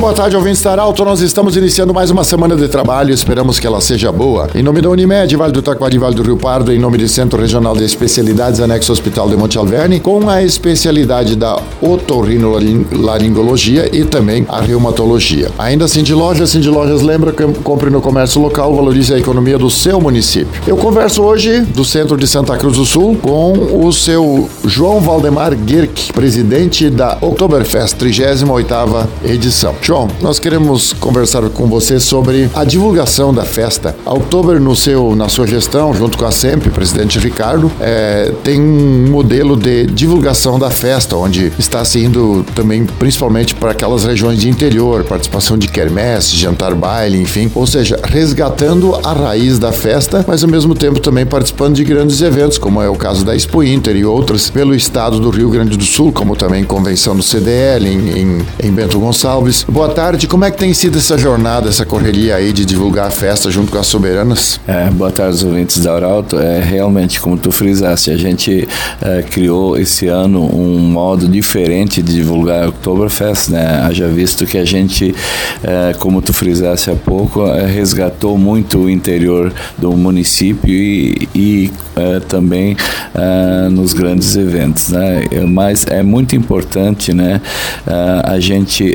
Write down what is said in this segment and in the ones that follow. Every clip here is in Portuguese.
Boa tarde, ouvintes da Arauto. Nós estamos iniciando mais uma semana de trabalho. Esperamos que ela seja boa. Em nome da Unimed, Vale do Taquari, Vale do Rio Pardo, em nome do Centro Regional de Especialidades, anexo Hospital de Monte Alverne, com a especialidade da otorrinolaringologia e também a reumatologia. Ainda assim de lojas, assim de lojas, lembra que compre no comércio local, valorize a economia do seu município. Eu converso hoje do centro de Santa Cruz do Sul com o seu João Valdemar Girk, presidente da Oktoberfest 38ª edição. João, nós queremos conversar com você sobre a divulgação da festa. A no seu, na sua gestão, junto com a SEMP, presidente Ricardo, é, tem um modelo de divulgação da festa, onde está se indo também, principalmente para aquelas regiões de interior, participação de quermesse, jantar baile, enfim, ou seja, resgatando a raiz da festa, mas ao mesmo tempo também participando de grandes eventos, como é o caso da Expo Inter e outras pelo estado do Rio Grande do Sul, como também convenção do CDL em, em, em Bento Gonçalves. Boa tarde, como é que tem sido essa jornada, essa correria aí de divulgar a festa junto com as soberanas? É, boa tarde, os ouvintes da Arauto. É, realmente, como tu frisaste, a gente é, criou esse ano um modo diferente de divulgar a Oktoberfest, né? Haja visto que a gente, é, como tu frisaste há pouco, é, resgatou muito o interior do município e, e é, também é, nos grandes eventos, né? Mas é muito importante, né, a gente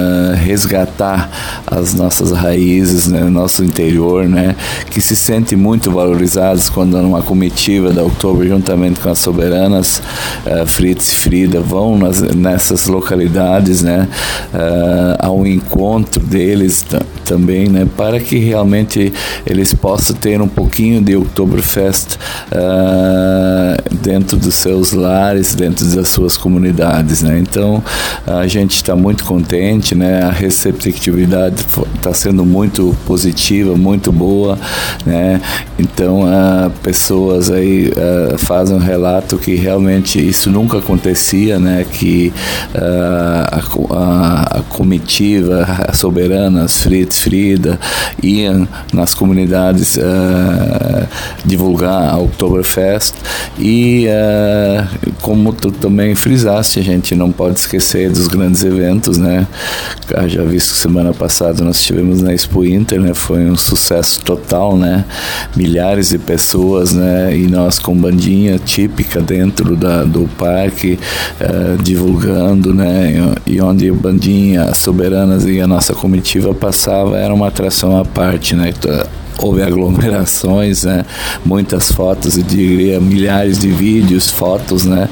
é, resgatar as nossas raízes, né, nosso interior, né, que se sente muito valorizados quando numa comitiva da Outubro, juntamente com as soberanas, uh, Fritz e Frida, vão nas, nessas localidades, né, uh, ao encontro deles também, né, para que realmente eles possam ter um pouquinho de Oktoberfest uh, dentro dos seus lares, dentro das suas comunidades, né. Então a gente está muito contente, né, a receptividade está sendo muito positiva, muito boa, né. Então uh, pessoas aí uh, fazem um relato que realmente isso nunca acontecia, né, que uh, a, a, a, comitiva, soberana, as Fritz, Frida, iam nas comunidades uh, divulgar a Oktoberfest. E uh, como tu também frisaste, a gente não pode esquecer dos grandes eventos, né, já visto que semana passada nós estivemos na Expo Inter, né, foi um sucesso total, né, milhares de pessoas, né, e nós com bandinha típica dentro da, do parque, uh, divulgando, né, e onde a bandinha, as soberanas e a nossa comitiva passava era uma atração à parte, né? Houve aglomerações, né? muitas fotos, eu diria milhares de vídeos, fotos, né?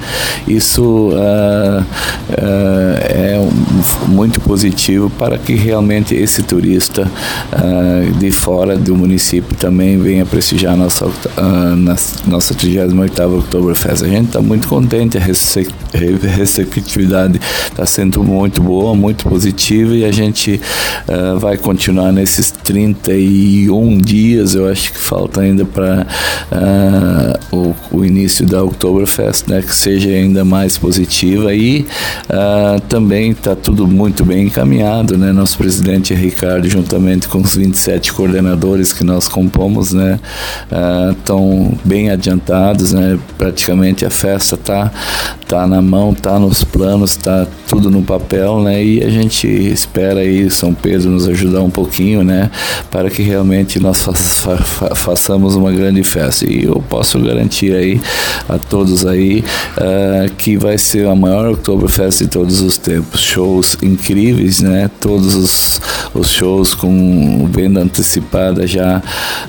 Isso uh, uh, é um, muito positivo para que realmente esse turista uh, de fora do município também venha prestigiar nossa, nossa 38ª Oktoberfest. A gente está muito contente, a receptividade está sendo muito boa, muito positiva e a gente vai continuar nesses 31 dias dias, eu acho que falta ainda para uh, ah, o, o, início da Oktoberfest, né, que seja ainda mais positiva. E uh, também está tudo muito bem encaminhado, né, nosso presidente Ricardo, juntamente com os 27 coordenadores que nós compomos, né, estão uh, bem adiantados, né, praticamente a festa está tá na mão, está nos planos, está tudo no papel, né, e a gente espera aí São Pedro nos ajudar um pouquinho, né, para que realmente nós fa fa façamos uma grande festa. E eu posso garantir aí a todos aí uh, que vai ser a maior Oktoberfest de todos os tempos. Shows incríveis, né? Todos os, os shows com venda antecipada já,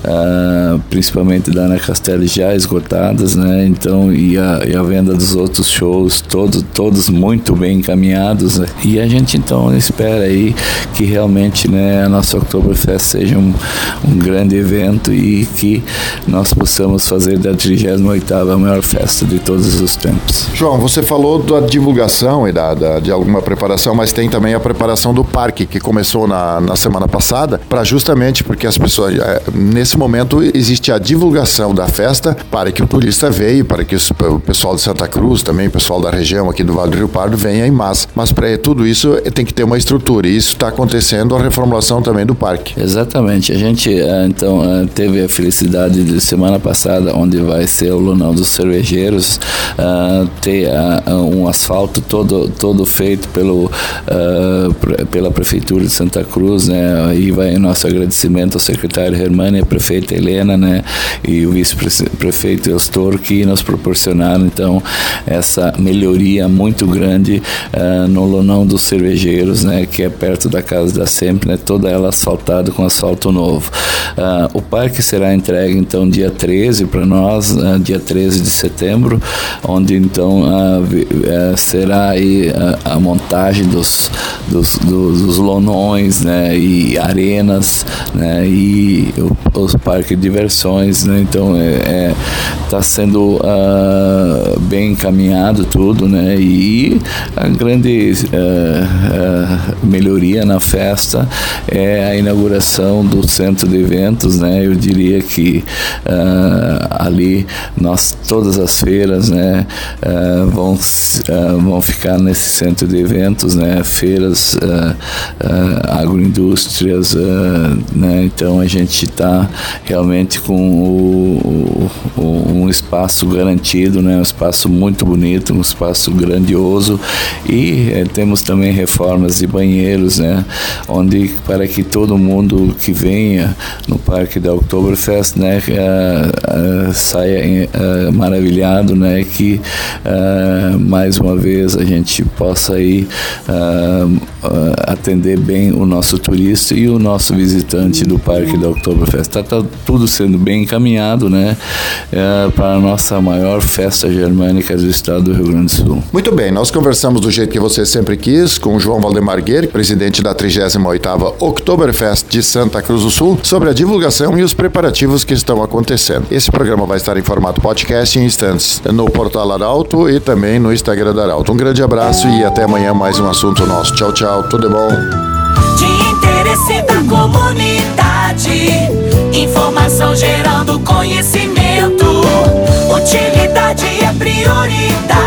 uh, principalmente da Ana Castelli já esgotadas, né? Então, e a, e a venda dos outros shows, todos, todos muito bem encaminhados. Né? E a gente então espera aí que realmente né, a nossa Oktoberfest seja um, um grande grande evento e que nós possamos fazer da 38ª a maior festa de todos os tempos. João, você falou da divulgação e da, da de alguma preparação, mas tem também a preparação do parque, que começou na, na semana passada, para justamente porque as pessoas, é, nesse momento, existe a divulgação da festa para que o turista veio, para que o pessoal de Santa Cruz, também o pessoal da região aqui do Vale do Rio Pardo venha em massa. Mas para tudo isso tem que ter uma estrutura. E isso está acontecendo a reformulação também do parque. Exatamente. A gente então teve a felicidade de semana passada, onde vai ser o Lunão dos Cervejeiros, ter um asfalto todo todo feito pelo pela prefeitura de Santa Cruz, né? E vai nosso agradecimento ao secretário Hermânia, a prefeita Helena, né? E o vice-prefeito Eustor que nos proporcionaram então essa melhoria muito grande uh, no Lonão dos Cervejeiros, né? Que é perto da casa da Sempre, né? Toda ela asfaltada com asfalto novo. Uh, o parque será entregue então dia 13 para nós, uh, dia 13 de setembro, onde então será aí a montagem dos, dos, dos, dos lonões, né? E arenas, né? E o, os parques de diversões, né? Então é, é tá sendo uh, bem encaminhado tudo, né? E a grande uh, uh, melhoria na festa é a inauguração do centro de eventos, né? Eu diria que ali nós todas as feiras, né? vão vão ficar nesse centro de eventos, né? Feiras, agroindústrias, né? Então a gente está realmente com o, espaço garantido, né? um espaço muito bonito, um espaço grandioso e é, temos também reformas de banheiros, né? onde para que todo mundo que venha no parque da Oktoberfest né? Uh, uh, saia maravilhado, né? que mais uma vez a gente possa aí atender bem o nosso turista e o nosso visitante do parque da Oktoberfest. Está tá tudo sendo bem encaminhado né, para nossa maior festa germânica do estado do Rio Grande do Sul. Muito bem, nós conversamos do jeito que você sempre quis com João Valdemar Guerre, presidente da 38ª Oktoberfest de Santa Cruz do Sul, sobre a divulgação e os preparativos que estão acontecendo. Esse programa vai estar em formato podcast em instantes no portal Arauto e também no Instagram da Arauto. Um grande abraço e até amanhã mais um assunto nosso. Tchau, tchau, tudo bom? De interesse da comunidade, informação gerando conhecimento. りた